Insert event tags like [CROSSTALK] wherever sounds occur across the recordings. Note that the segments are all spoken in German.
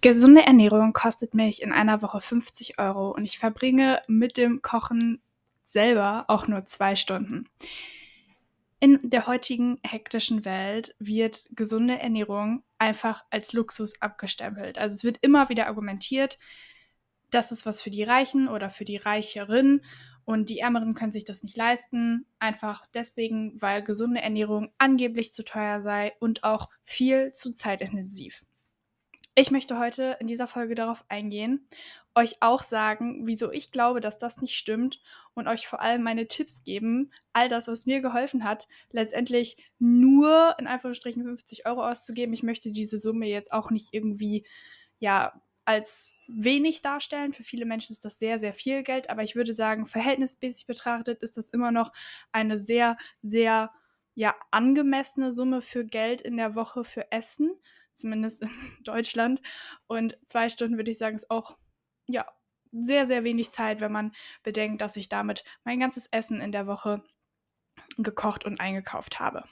Gesunde Ernährung kostet mich in einer Woche 50 Euro und ich verbringe mit dem Kochen selber auch nur zwei Stunden. In der heutigen hektischen Welt wird gesunde Ernährung einfach als Luxus abgestempelt. Also es wird immer wieder argumentiert, das ist was für die Reichen oder für die Reicheren und die Ärmeren können sich das nicht leisten, einfach deswegen, weil gesunde Ernährung angeblich zu teuer sei und auch viel zu zeitintensiv. Ich möchte heute in dieser Folge darauf eingehen, euch auch sagen, wieso ich glaube, dass das nicht stimmt und euch vor allem meine Tipps geben, all das, was mir geholfen hat, letztendlich nur in Anführungsstrichen 50 Euro auszugeben. Ich möchte diese Summe jetzt auch nicht irgendwie, ja, als wenig darstellen. Für viele Menschen ist das sehr, sehr viel Geld, aber ich würde sagen, verhältnismäßig betrachtet ist das immer noch eine sehr, sehr ja, angemessene Summe für Geld in der Woche für Essen zumindest in [LAUGHS] Deutschland. Und zwei Stunden würde ich sagen, ist auch ja sehr, sehr wenig Zeit, wenn man bedenkt, dass ich damit mein ganzes Essen in der Woche gekocht und eingekauft habe.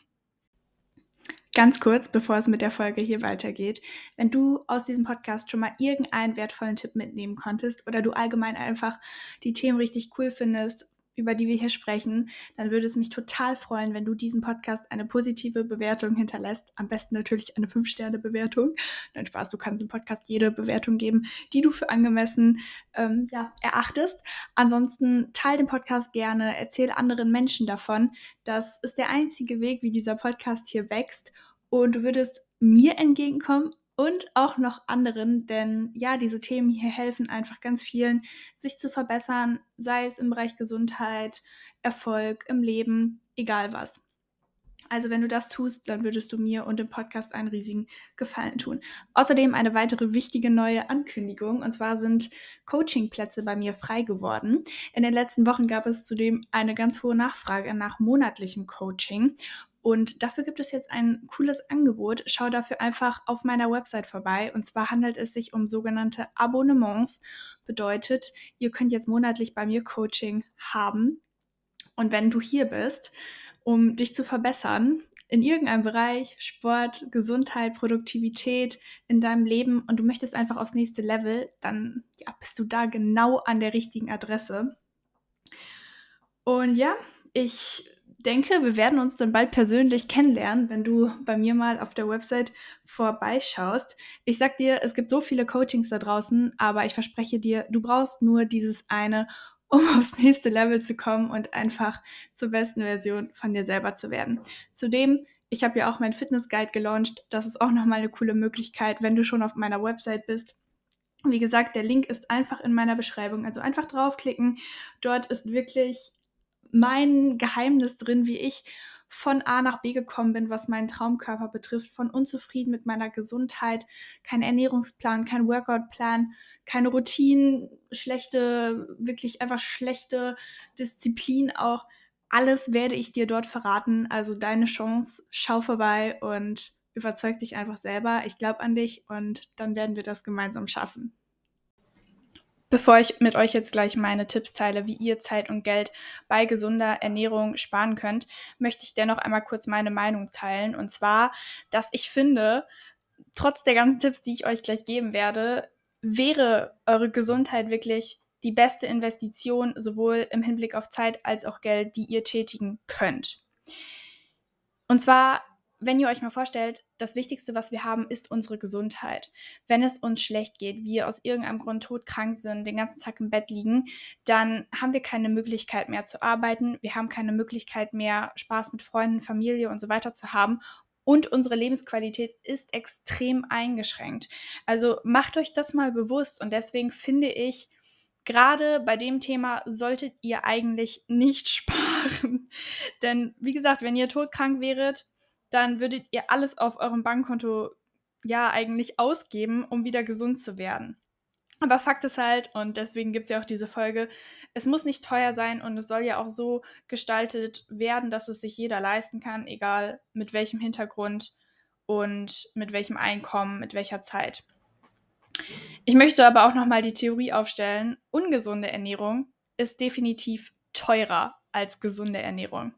Ganz kurz, bevor es mit der Folge hier weitergeht, wenn du aus diesem Podcast schon mal irgendeinen wertvollen Tipp mitnehmen konntest oder du allgemein einfach die Themen richtig cool findest, über die wir hier sprechen, dann würde es mich total freuen, wenn du diesem Podcast eine positive Bewertung hinterlässt. Am besten natürlich eine 5-Sterne-Bewertung. Nein, Spaß, du kannst dem Podcast jede Bewertung geben, die du für angemessen ähm, ja, erachtest. Ansonsten teile den Podcast gerne, erzähl anderen Menschen davon. Das ist der einzige Weg, wie dieser Podcast hier wächst. Und du würdest mir entgegenkommen und auch noch anderen, denn ja, diese Themen hier helfen einfach ganz vielen, sich zu verbessern, sei es im Bereich Gesundheit, Erfolg, im Leben, egal was. Also wenn du das tust, dann würdest du mir und dem Podcast einen riesigen Gefallen tun. Außerdem eine weitere wichtige neue Ankündigung, und zwar sind Coachingplätze bei mir frei geworden. In den letzten Wochen gab es zudem eine ganz hohe Nachfrage nach monatlichem Coaching. Und dafür gibt es jetzt ein cooles Angebot. Schau dafür einfach auf meiner Website vorbei. Und zwar handelt es sich um sogenannte Abonnements. Bedeutet, ihr könnt jetzt monatlich bei mir Coaching haben. Und wenn du hier bist, um dich zu verbessern in irgendeinem Bereich, Sport, Gesundheit, Produktivität in deinem Leben und du möchtest einfach aufs nächste Level, dann ja, bist du da genau an der richtigen Adresse. Und ja, ich denke, wir werden uns dann bald persönlich kennenlernen, wenn du bei mir mal auf der Website vorbeischaust. Ich sag dir, es gibt so viele Coachings da draußen, aber ich verspreche dir, du brauchst nur dieses eine, um [LAUGHS] aufs nächste Level zu kommen und einfach zur besten Version von dir selber zu werden. Zudem, ich habe ja auch mein Fitness Guide gelauncht. Das ist auch nochmal eine coole Möglichkeit, wenn du schon auf meiner Website bist. Wie gesagt, der Link ist einfach in meiner Beschreibung. Also einfach draufklicken. Dort ist wirklich mein Geheimnis drin, wie ich von A nach B gekommen bin, was meinen Traumkörper betrifft, von unzufrieden mit meiner Gesundheit, kein Ernährungsplan, kein Workoutplan, keine Routinen, schlechte, wirklich einfach schlechte Disziplin auch. Alles werde ich dir dort verraten. Also deine Chance, schau vorbei und überzeug dich einfach selber. Ich glaube an dich und dann werden wir das gemeinsam schaffen. Bevor ich mit euch jetzt gleich meine Tipps teile, wie ihr Zeit und Geld bei gesunder Ernährung sparen könnt, möchte ich dennoch einmal kurz meine Meinung teilen. Und zwar, dass ich finde, trotz der ganzen Tipps, die ich euch gleich geben werde, wäre eure Gesundheit wirklich die beste Investition, sowohl im Hinblick auf Zeit als auch Geld, die ihr tätigen könnt. Und zwar wenn ihr euch mal vorstellt, das Wichtigste, was wir haben, ist unsere Gesundheit. Wenn es uns schlecht geht, wir aus irgendeinem Grund todkrank sind, den ganzen Tag im Bett liegen, dann haben wir keine Möglichkeit mehr zu arbeiten, wir haben keine Möglichkeit mehr, Spaß mit Freunden, Familie und so weiter zu haben. Und unsere Lebensqualität ist extrem eingeschränkt. Also macht euch das mal bewusst. Und deswegen finde ich, gerade bei dem Thema solltet ihr eigentlich nicht [LAUGHS] sparen. Denn wie gesagt, wenn ihr todkrank wäret, dann würdet ihr alles auf eurem Bankkonto ja eigentlich ausgeben, um wieder gesund zu werden. Aber Fakt ist halt, und deswegen gibt es ja auch diese Folge, es muss nicht teuer sein und es soll ja auch so gestaltet werden, dass es sich jeder leisten kann, egal mit welchem Hintergrund und mit welchem Einkommen, mit welcher Zeit. Ich möchte aber auch nochmal die Theorie aufstellen, ungesunde Ernährung ist definitiv teurer als gesunde Ernährung.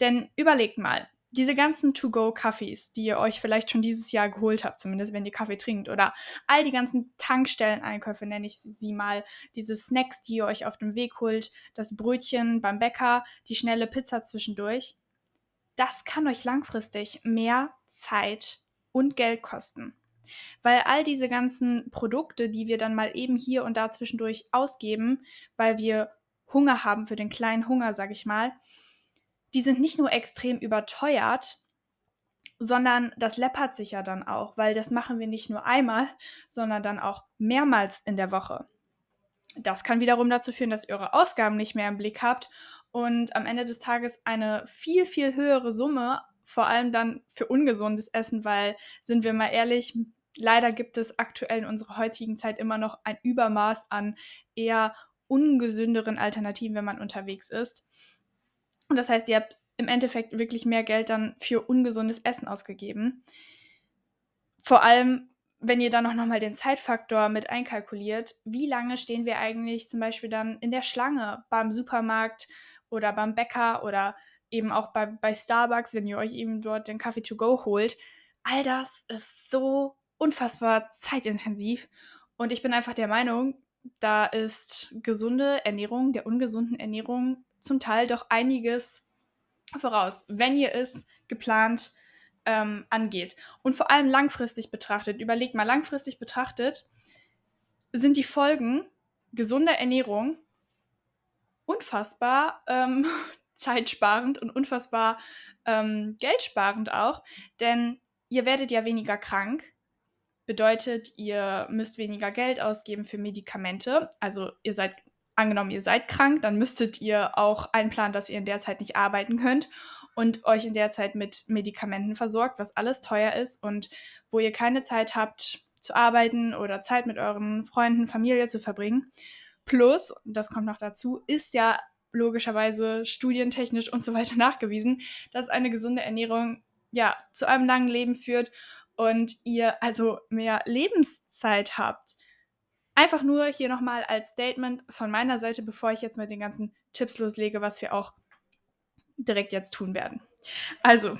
Denn überlegt mal, diese ganzen To-Go-Kaffees, die ihr euch vielleicht schon dieses Jahr geholt habt, zumindest wenn ihr Kaffee trinkt, oder all die ganzen Tankstellen-Einkäufe, nenne ich sie mal, diese Snacks, die ihr euch auf dem Weg holt, das Brötchen beim Bäcker, die schnelle Pizza zwischendurch, das kann euch langfristig mehr Zeit und Geld kosten. Weil all diese ganzen Produkte, die wir dann mal eben hier und da zwischendurch ausgeben, weil wir Hunger haben für den kleinen Hunger, sag ich mal, die sind nicht nur extrem überteuert, sondern das läppert sich ja dann auch, weil das machen wir nicht nur einmal, sondern dann auch mehrmals in der Woche. Das kann wiederum dazu führen, dass ihr eure Ausgaben nicht mehr im Blick habt und am Ende des Tages eine viel, viel höhere Summe, vor allem dann für ungesundes Essen, weil, sind wir mal ehrlich, leider gibt es aktuell in unserer heutigen Zeit immer noch ein Übermaß an eher ungesünderen Alternativen, wenn man unterwegs ist. Und das heißt, ihr habt im Endeffekt wirklich mehr Geld dann für ungesundes Essen ausgegeben. Vor allem, wenn ihr dann auch nochmal den Zeitfaktor mit einkalkuliert, wie lange stehen wir eigentlich zum Beispiel dann in der Schlange beim Supermarkt oder beim Bäcker oder eben auch bei, bei Starbucks, wenn ihr euch eben dort den Kaffee to go holt. All das ist so unfassbar zeitintensiv. Und ich bin einfach der Meinung, da ist gesunde Ernährung, der ungesunden Ernährung zum Teil doch einiges voraus, wenn ihr es geplant ähm, angeht. Und vor allem langfristig betrachtet, überlegt mal, langfristig betrachtet sind die Folgen gesunder Ernährung unfassbar ähm, [LAUGHS] zeitsparend und unfassbar ähm, geldsparend auch, denn ihr werdet ja weniger krank. Bedeutet, ihr müsst weniger Geld ausgeben für Medikamente. Also ihr seid angenommen, ihr seid krank, dann müsstet ihr auch einplanen, dass ihr in der Zeit nicht arbeiten könnt und euch in der Zeit mit Medikamenten versorgt, was alles teuer ist und wo ihr keine Zeit habt zu arbeiten oder Zeit mit euren Freunden, Familie zu verbringen. Plus, das kommt noch dazu, ist ja logischerweise studientechnisch und so weiter [LAUGHS] nachgewiesen, dass eine gesunde Ernährung ja zu einem langen Leben führt und ihr also mehr Lebenszeit habt. Einfach nur hier nochmal als Statement von meiner Seite, bevor ich jetzt mit den ganzen Tipps loslege, was wir auch direkt jetzt tun werden. Also,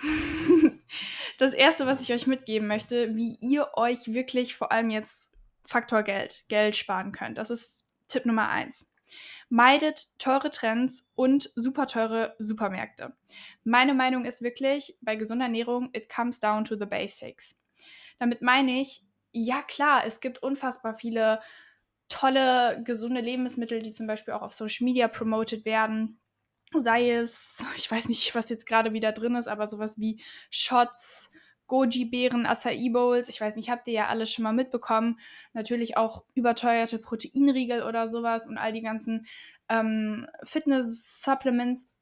[LAUGHS] das Erste, was ich euch mitgeben möchte, wie ihr euch wirklich vor allem jetzt Faktor Geld, Geld sparen könnt. Das ist Tipp Nummer eins. Meidet teure Trends und super teure Supermärkte. Meine Meinung ist wirklich, bei gesunder Ernährung, it comes down to the basics. Damit meine ich, ja klar, es gibt unfassbar viele tolle, gesunde Lebensmittel, die zum Beispiel auch auf Social Media promoted werden. Sei es, ich weiß nicht, was jetzt gerade wieder drin ist, aber sowas wie Shots, Goji-Beeren, Acai Bowls, ich weiß nicht, habt ihr ja alles schon mal mitbekommen. Natürlich auch überteuerte Proteinriegel oder sowas und all die ganzen ähm, Fitness-Supplements.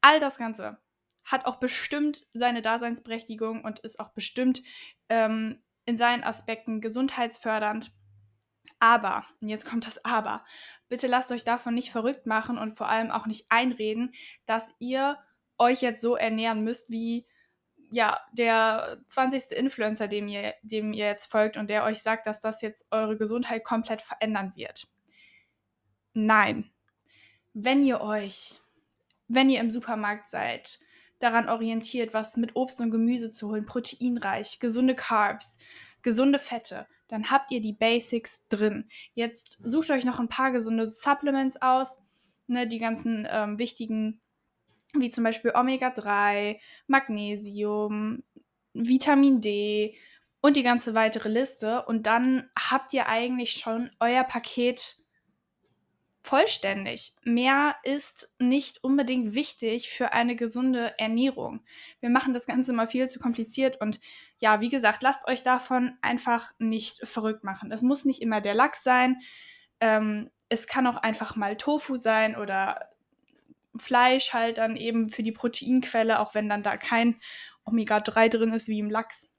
All das Ganze hat auch bestimmt seine Daseinsberechtigung und ist auch bestimmt ähm, in seinen Aspekten gesundheitsfördernd. Aber, und jetzt kommt das Aber, bitte lasst euch davon nicht verrückt machen und vor allem auch nicht einreden, dass ihr euch jetzt so ernähren müsst wie ja, der 20. Influencer, dem ihr, dem ihr jetzt folgt und der euch sagt, dass das jetzt eure Gesundheit komplett verändern wird. Nein. Wenn ihr euch, wenn ihr im Supermarkt seid, daran orientiert, was mit Obst und Gemüse zu holen, proteinreich, gesunde Carbs, gesunde Fette, dann habt ihr die Basics drin. Jetzt sucht euch noch ein paar gesunde Supplements aus, ne, die ganzen ähm, wichtigen, wie zum Beispiel Omega-3, Magnesium, Vitamin D und die ganze weitere Liste. Und dann habt ihr eigentlich schon euer Paket vollständig. Mehr ist nicht unbedingt wichtig für eine gesunde Ernährung. Wir machen das Ganze mal viel zu kompliziert und ja, wie gesagt, lasst euch davon einfach nicht verrückt machen. Es muss nicht immer der Lachs sein. Ähm, es kann auch einfach mal Tofu sein oder Fleisch halt dann eben für die Proteinquelle, auch wenn dann da kein Omega-3 drin ist wie im Lachs.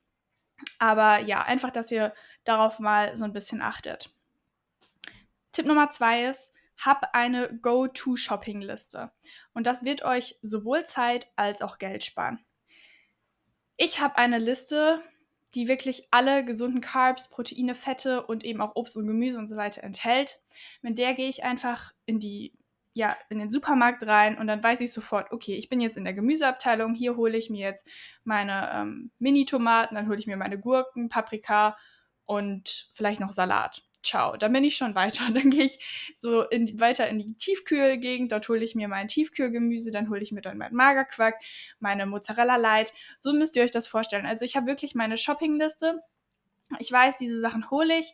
Aber ja, einfach, dass ihr darauf mal so ein bisschen achtet. Tipp Nummer zwei ist, hab eine Go-To-Shopping-Liste. Und das wird euch sowohl Zeit als auch Geld sparen. Ich habe eine Liste, die wirklich alle gesunden Carbs, Proteine, Fette und eben auch Obst und Gemüse und so weiter enthält. Mit der gehe ich einfach in die ja, in den Supermarkt rein und dann weiß ich sofort, okay, ich bin jetzt in der Gemüseabteilung, hier hole ich mir jetzt meine ähm, Mini-Tomaten, dann hole ich mir meine Gurken, Paprika und vielleicht noch Salat. Ciao, dann bin ich schon weiter. [LAUGHS] Dann gehe ich so in, weiter in die Tiefkühlgegend, dort hole ich mir mein Tiefkühlgemüse, dann hole ich mir dann meinen Magerquark, meine Mozzarella Light. So müsst ihr euch das vorstellen. Also ich habe wirklich meine Shoppingliste. Ich weiß, diese Sachen hole ich.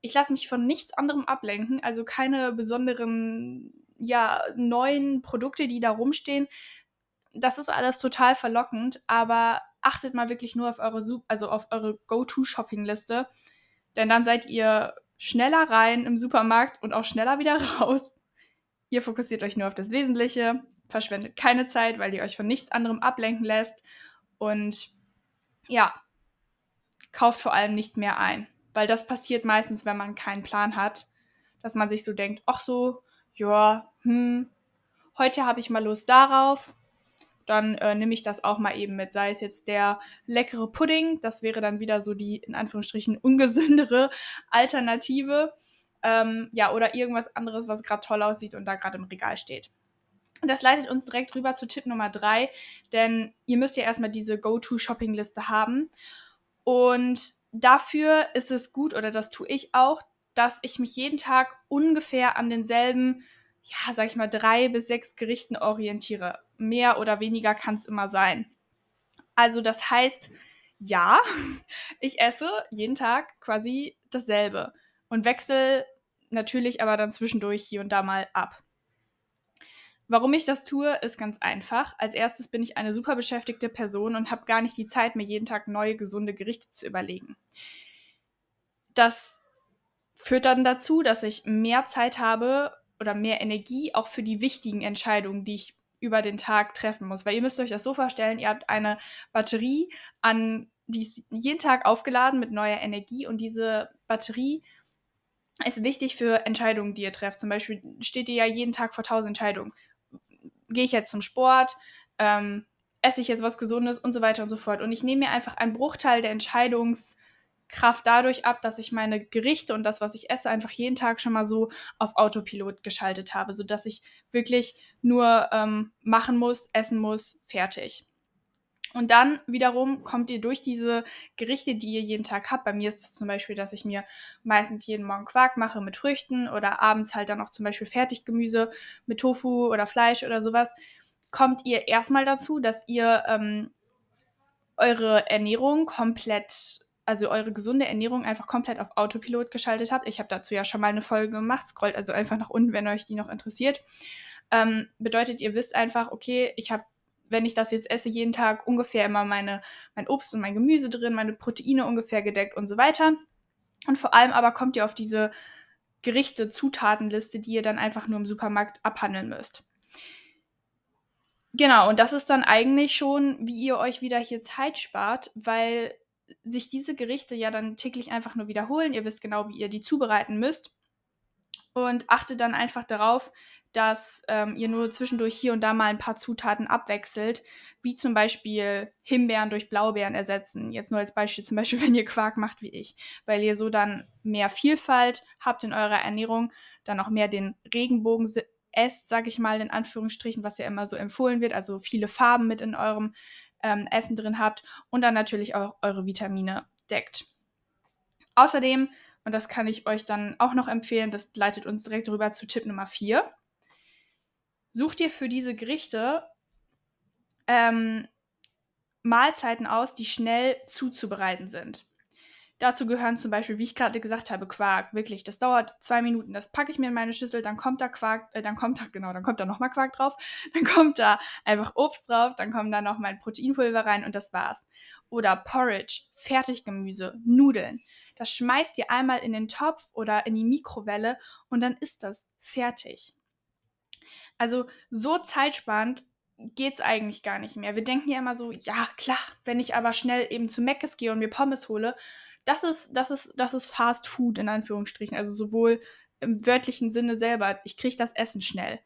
Ich lasse mich von nichts anderem ablenken, also keine besonderen ja, neuen Produkte, die da rumstehen. Das ist alles total verlockend, aber achtet mal wirklich nur auf eure, also auf eure Go-To-Shopping-Liste, denn dann seid ihr schneller rein im Supermarkt und auch schneller wieder [LAUGHS] raus. Ihr fokussiert euch nur auf das Wesentliche, verschwendet keine Zeit, weil ihr euch von nichts anderem ablenken lässt und ja, kauft vor allem nicht mehr ein, weil das passiert meistens, wenn man keinen Plan hat, dass man sich so denkt, ach so, ja, hm, heute habe ich mal Lust darauf, dann äh, nehme ich das auch mal eben mit. Sei es jetzt der leckere Pudding, das wäre dann wieder so die in Anführungsstrichen [LAUGHS] ungesündere Alternative. Ähm, ja, oder irgendwas anderes, was gerade toll aussieht und da gerade im Regal steht. Das leitet uns direkt rüber zu Tipp Nummer drei, denn ihr müsst ja erstmal diese Go-To-Shopping-Liste haben. Und dafür ist es gut, oder das tue ich auch, dass ich mich jeden Tag ungefähr an denselben, ja, sag ich mal, drei bis sechs Gerichten orientiere. Mehr oder weniger kann es immer sein. Also das heißt, ja, [LAUGHS] ich esse jeden Tag quasi dasselbe und wechsle natürlich aber dann zwischendurch hier und da mal ab. Warum ich das tue, ist ganz einfach. Als erstes bin ich eine super beschäftigte Person und habe gar nicht die Zeit, mir jeden Tag neue gesunde Gerichte zu überlegen. Das führt dann dazu, dass ich mehr Zeit habe oder mehr Energie auch für die wichtigen Entscheidungen, die ich über den Tag treffen muss. Weil ihr müsst euch das so vorstellen, ihr habt eine Batterie an, die ist jeden Tag aufgeladen mit neuer Energie und diese Batterie ist wichtig für Entscheidungen, die ihr trefft. Zum Beispiel steht ihr ja jeden Tag vor tausend Entscheidungen. Gehe ich jetzt zum Sport? Ähm, esse ich jetzt was Gesundes und so weiter und so fort. Und ich nehme mir einfach einen Bruchteil der Entscheidungs- Kraft dadurch ab, dass ich meine Gerichte und das, was ich esse, einfach jeden Tag schon mal so auf Autopilot geschaltet habe, sodass ich wirklich nur ähm, machen muss, essen muss, fertig. Und dann wiederum kommt ihr durch diese Gerichte, die ihr jeden Tag habt. Bei mir ist es zum Beispiel, dass ich mir meistens jeden Morgen Quark mache mit Früchten oder abends halt dann auch zum Beispiel Fertiggemüse mit Tofu oder Fleisch oder sowas. Kommt ihr erstmal dazu, dass ihr ähm, eure Ernährung komplett also eure gesunde Ernährung einfach komplett auf Autopilot geschaltet habt. Ich habe dazu ja schon mal eine Folge gemacht. Scrollt also einfach nach unten, wenn euch die noch interessiert. Ähm, bedeutet, ihr wisst einfach, okay, ich habe, wenn ich das jetzt esse, jeden Tag ungefähr immer meine, mein Obst und mein Gemüse drin, meine Proteine ungefähr gedeckt und so weiter. Und vor allem aber kommt ihr auf diese Gerichte, Zutatenliste, die ihr dann einfach nur im Supermarkt abhandeln müsst. Genau, und das ist dann eigentlich schon, wie ihr euch wieder hier Zeit spart, weil sich diese Gerichte ja dann täglich einfach nur wiederholen. Ihr wisst genau, wie ihr die zubereiten müsst. Und achtet dann einfach darauf, dass ähm, ihr nur zwischendurch hier und da mal ein paar Zutaten abwechselt, wie zum Beispiel Himbeeren durch Blaubeeren ersetzen. Jetzt nur als Beispiel, zum Beispiel, [LAUGHS] wenn ihr Quark macht wie ich, weil ihr so dann mehr Vielfalt habt in eurer Ernährung, dann auch mehr den Regenbogen esst, sage ich mal in Anführungsstrichen, was ja immer so empfohlen wird, also viele Farben mit in eurem ähm, Essen drin habt und dann natürlich auch eure Vitamine deckt. Außerdem, und das kann ich euch dann auch noch empfehlen, das leitet uns direkt rüber zu Tipp Nummer 4, sucht ihr für diese Gerichte ähm, Mahlzeiten aus, die schnell zuzubereiten sind. Dazu gehören zum Beispiel, wie ich gerade gesagt habe, Quark. Wirklich, das dauert zwei Minuten. Das packe ich mir in meine Schüssel, dann kommt da Quark, äh, dann kommt da, genau, dann kommt da nochmal Quark drauf, [LAUGHS] dann kommt da einfach Obst drauf, dann kommt da noch mein Proteinpulver rein und das war's. Oder Porridge, Fertiggemüse, Nudeln. Das schmeißt ihr einmal in den Topf oder in die Mikrowelle und dann ist das fertig. Also so zeitsparend geht's eigentlich gar nicht mehr. Wir denken ja immer so, ja klar, wenn ich aber schnell eben zu Meckes gehe und mir Pommes hole, das ist, das ist, das ist Fast Food in Anführungsstrichen. Also sowohl im wörtlichen Sinne selber, ich kriege das Essen schnell.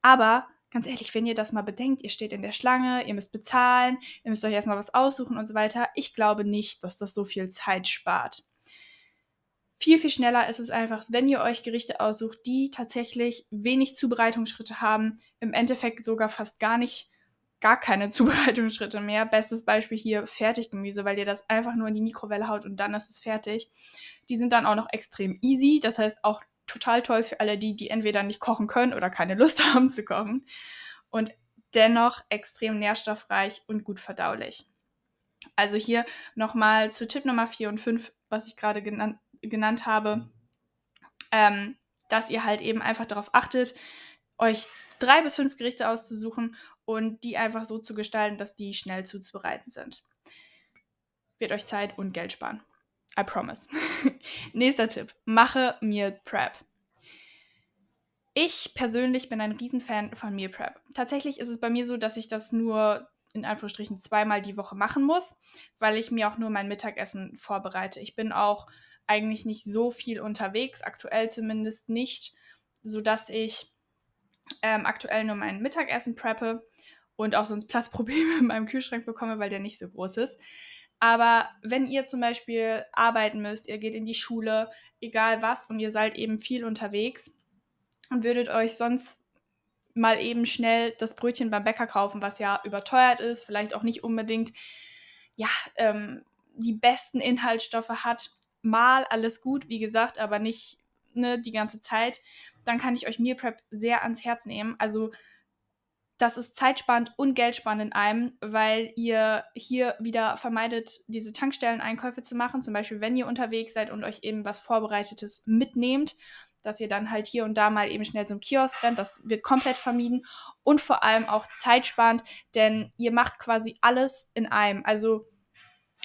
Aber ganz ehrlich, wenn ihr das mal bedenkt, ihr steht in der Schlange, ihr müsst bezahlen, ihr müsst euch erstmal was aussuchen und so weiter. Ich glaube nicht, dass das so viel Zeit spart. Viel, viel schneller ist es einfach, wenn ihr euch Gerichte aussucht, die tatsächlich wenig Zubereitungsschritte haben, im Endeffekt sogar fast gar nicht, gar keine [LAUGHS] Zubereitungsschritte mehr. Bestes Beispiel hier Fertiggemüse, weil ihr das einfach nur in die Mikrowelle haut und dann ist es fertig. Die sind dann auch noch extrem easy, das heißt auch total toll für alle die, die entweder nicht kochen können oder keine Lust [LAUGHS] haben zu kochen. Und dennoch extrem nährstoffreich und gut verdaulich. Also hier nochmal zu Tipp Nummer 4 und 5, was ich gerade genannt, genannt habe, ähm, dass ihr halt eben einfach darauf achtet, euch drei bis fünf Gerichte auszusuchen und die einfach so zu gestalten, dass die schnell zuzubereiten sind. Wird euch Zeit und Geld sparen. I promise. [LAUGHS] Nächster Tipp. Mache Meal Prep. Ich persönlich bin ein Riesenfan von Meal Prep. Tatsächlich ist es bei mir so, dass ich das nur in Anführungsstrichen zweimal die Woche machen muss, weil ich mir auch nur mein Mittagessen vorbereite. Ich bin auch eigentlich nicht so viel unterwegs, aktuell zumindest nicht, sodass ich ähm, aktuell nur mein Mittagessen preppe und auch sonst Platzprobleme [LAUGHS] in meinem Kühlschrank bekomme, weil der nicht so groß ist. Aber wenn ihr zum Beispiel arbeiten müsst, ihr geht in die Schule, egal was, und ihr seid eben viel unterwegs und würdet euch sonst mal eben schnell das Brötchen beim Bäcker kaufen, was ja überteuert ist, vielleicht auch nicht unbedingt ja, ähm, die besten Inhaltsstoffe hat, mal alles gut, wie gesagt, aber nicht ne, die ganze Zeit, dann kann ich euch Meal Prep sehr ans Herz nehmen. Also das ist zeitsparend und geldsparend in einem, weil ihr hier wieder vermeidet, diese Tankstelleneinkäufe zu machen. Zum Beispiel, wenn ihr unterwegs seid und euch eben was Vorbereitetes mitnehmt, dass ihr dann halt hier und da mal eben schnell zum Kiosk rennt. Das wird komplett vermieden und vor allem auch zeitsparend, denn ihr macht quasi alles in einem. Also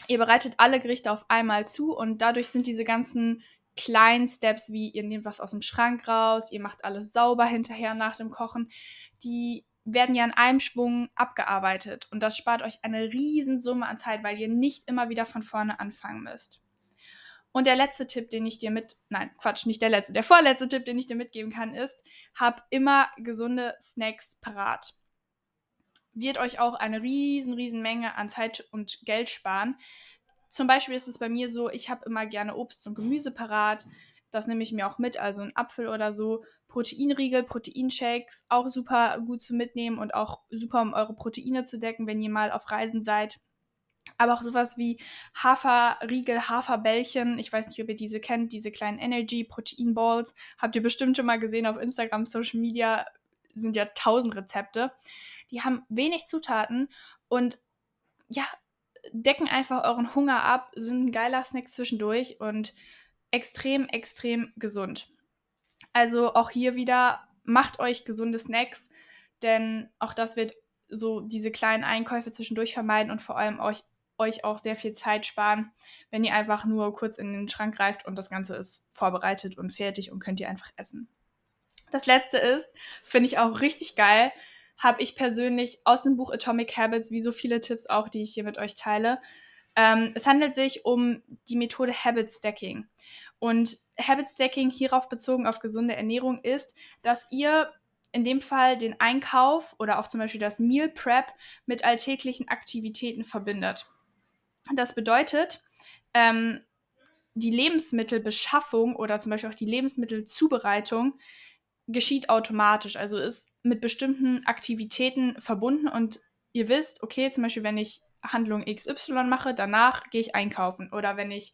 ihr bereitet alle Gerichte auf einmal zu und dadurch sind diese ganzen kleinen Steps wie ihr nehmt was aus dem Schrank raus, ihr macht alles sauber hinterher nach dem Kochen, die werden ja in einem Schwung abgearbeitet und das spart euch eine Riesensumme an Zeit, weil ihr nicht immer wieder von vorne anfangen müsst. Und der letzte Tipp, den ich dir mit, nein, Quatsch, nicht der letzte, der vorletzte Tipp, den ich dir mitgeben kann, ist, hab immer gesunde Snacks parat. Wird euch auch eine riesen, riesen Menge an Zeit und Geld sparen. Zum Beispiel ist es bei mir so, ich habe immer gerne Obst und Gemüse parat. Das nehme ich mir auch mit, also ein Apfel oder so. Proteinriegel, Proteinshakes, auch super gut zu mitnehmen und auch super, um eure Proteine zu decken, wenn ihr mal auf Reisen seid. Aber auch sowas wie Haferriegel, Haferbällchen. Ich weiß nicht, ob ihr diese kennt, diese kleinen Energy Protein Balls. Habt ihr bestimmt schon mal gesehen auf Instagram, Social Media. Sind ja tausend Rezepte. Die haben wenig Zutaten und ja, decken einfach euren Hunger ab, sind ein geiler Snack zwischendurch und extrem, extrem gesund. Also auch hier wieder, macht euch gesunde Snacks, denn auch das wird so diese kleinen Einkäufe zwischendurch vermeiden und vor allem euch, euch auch sehr viel Zeit sparen, wenn ihr einfach nur kurz in den Schrank greift und das Ganze ist vorbereitet und fertig und könnt ihr einfach essen. Das letzte ist, finde ich auch richtig geil, habe ich persönlich aus dem Buch Atomic Habits, wie so viele Tipps auch, die ich hier mit euch teile. Ähm, es handelt sich um die Methode Habit Stacking. Und Habit Stacking hierauf bezogen auf gesunde Ernährung ist, dass ihr in dem Fall den Einkauf oder auch zum Beispiel das Meal Prep mit alltäglichen Aktivitäten verbindet. Das bedeutet, ähm, die Lebensmittelbeschaffung oder zum Beispiel auch die Lebensmittelzubereitung geschieht automatisch, also ist mit bestimmten Aktivitäten verbunden und ihr wisst, okay, zum Beispiel, wenn ich Handlung XY mache, danach gehe ich einkaufen oder wenn ich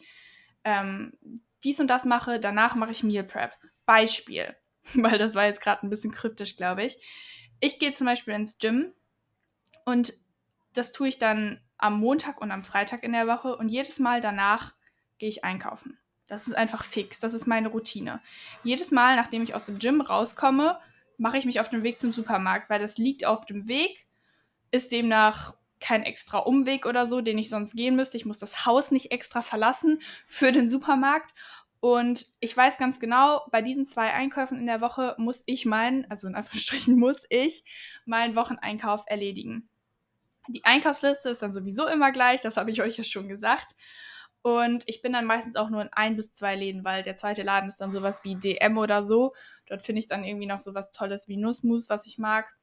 ähm, dies und das mache, danach mache ich Meal Prep. Beispiel, [LAUGHS] weil das war jetzt gerade ein bisschen kryptisch, glaube ich. Ich gehe zum Beispiel ins Gym und das tue ich dann am Montag und am Freitag in der Woche und jedes Mal danach gehe ich einkaufen. Das ist einfach fix, das ist meine Routine. Jedes Mal, nachdem ich aus dem Gym rauskomme, mache ich mich auf den Weg zum Supermarkt, weil das liegt auf dem Weg, ist demnach kein extra Umweg oder so, den ich sonst gehen müsste. Ich muss das Haus nicht extra verlassen für den Supermarkt. Und ich weiß ganz genau, bei diesen zwei Einkäufen in der Woche muss ich meinen, also in Anführungsstrichen muss ich meinen Wocheneinkauf erledigen. Die Einkaufsliste ist dann sowieso immer gleich, das habe ich euch ja schon gesagt. Und ich bin dann meistens auch nur in ein bis zwei Läden, weil der zweite Laden ist dann sowas wie DM oder so. Dort finde ich dann irgendwie noch sowas Tolles wie Nussmus, was ich mag.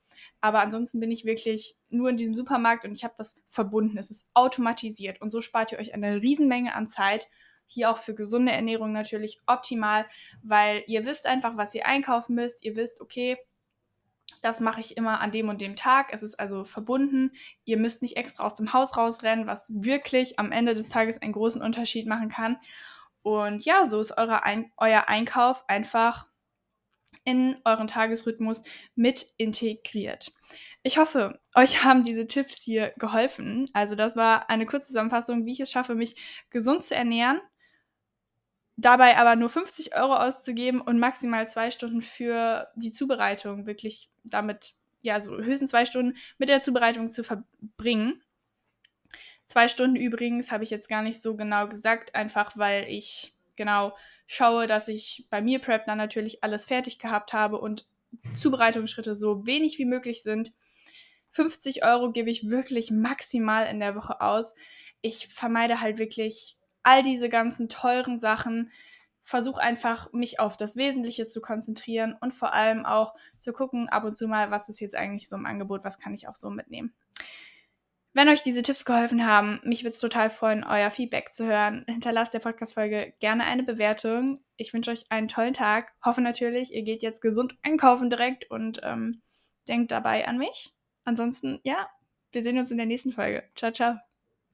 Aber ansonsten bin ich wirklich nur in diesem Supermarkt und ich habe das verbunden. Es ist automatisiert und so spart ihr euch eine Riesenmenge an Zeit. hier auch für gesunde Ernährung natürlich optimal, weil ihr wisst einfach, was ihr einkaufen müsst. Ihr wisst, okay, das mache ich immer an dem und dem Tag. Es ist also verbunden. Ihr müsst nicht extra aus dem Haus rausrennen, was wirklich am Ende des Tages einen großen Unterschied machen kann. Und ja, so ist Ein euer Einkauf einfach in euren Tagesrhythmus mit integriert. Ich hoffe, euch [LAUGHS] haben diese Tipps hier geholfen. Also das war eine kurze Zusammenfassung, wie ich es schaffe, mich gesund zu ernähren, dabei aber nur 50 Euro auszugeben und maximal zwei Stunden für die Zubereitung wirklich damit, ja, so höchstens zwei Stunden mit der Zubereitung zu verbringen. Zwei Stunden übrigens habe ich jetzt gar nicht so genau gesagt, einfach weil ich genau schaue, dass ich bei mir Prep dann natürlich alles fertig gehabt habe und Zubereitungsschritte so wenig wie möglich sind. 50 Euro gebe ich wirklich maximal in der Woche aus. Ich vermeide halt wirklich all diese ganzen teuren Sachen. Versuche einfach, mich auf das Wesentliche zu konzentrieren und vor allem auch zu gucken, ab und zu mal, was ist jetzt eigentlich so im Angebot, was kann ich auch so mitnehmen. Wenn euch diese Tipps geholfen haben, mich würde es total freuen, euer Feedback zu hören. Hinterlasst der Podcast-Folge gerne eine Bewertung. Ich wünsche euch einen tollen Tag. Hoffe natürlich, ihr geht jetzt gesund einkaufen direkt und ähm, denkt dabei an mich. Ansonsten, ja, wir sehen uns in der nächsten Folge. Ciao, ciao.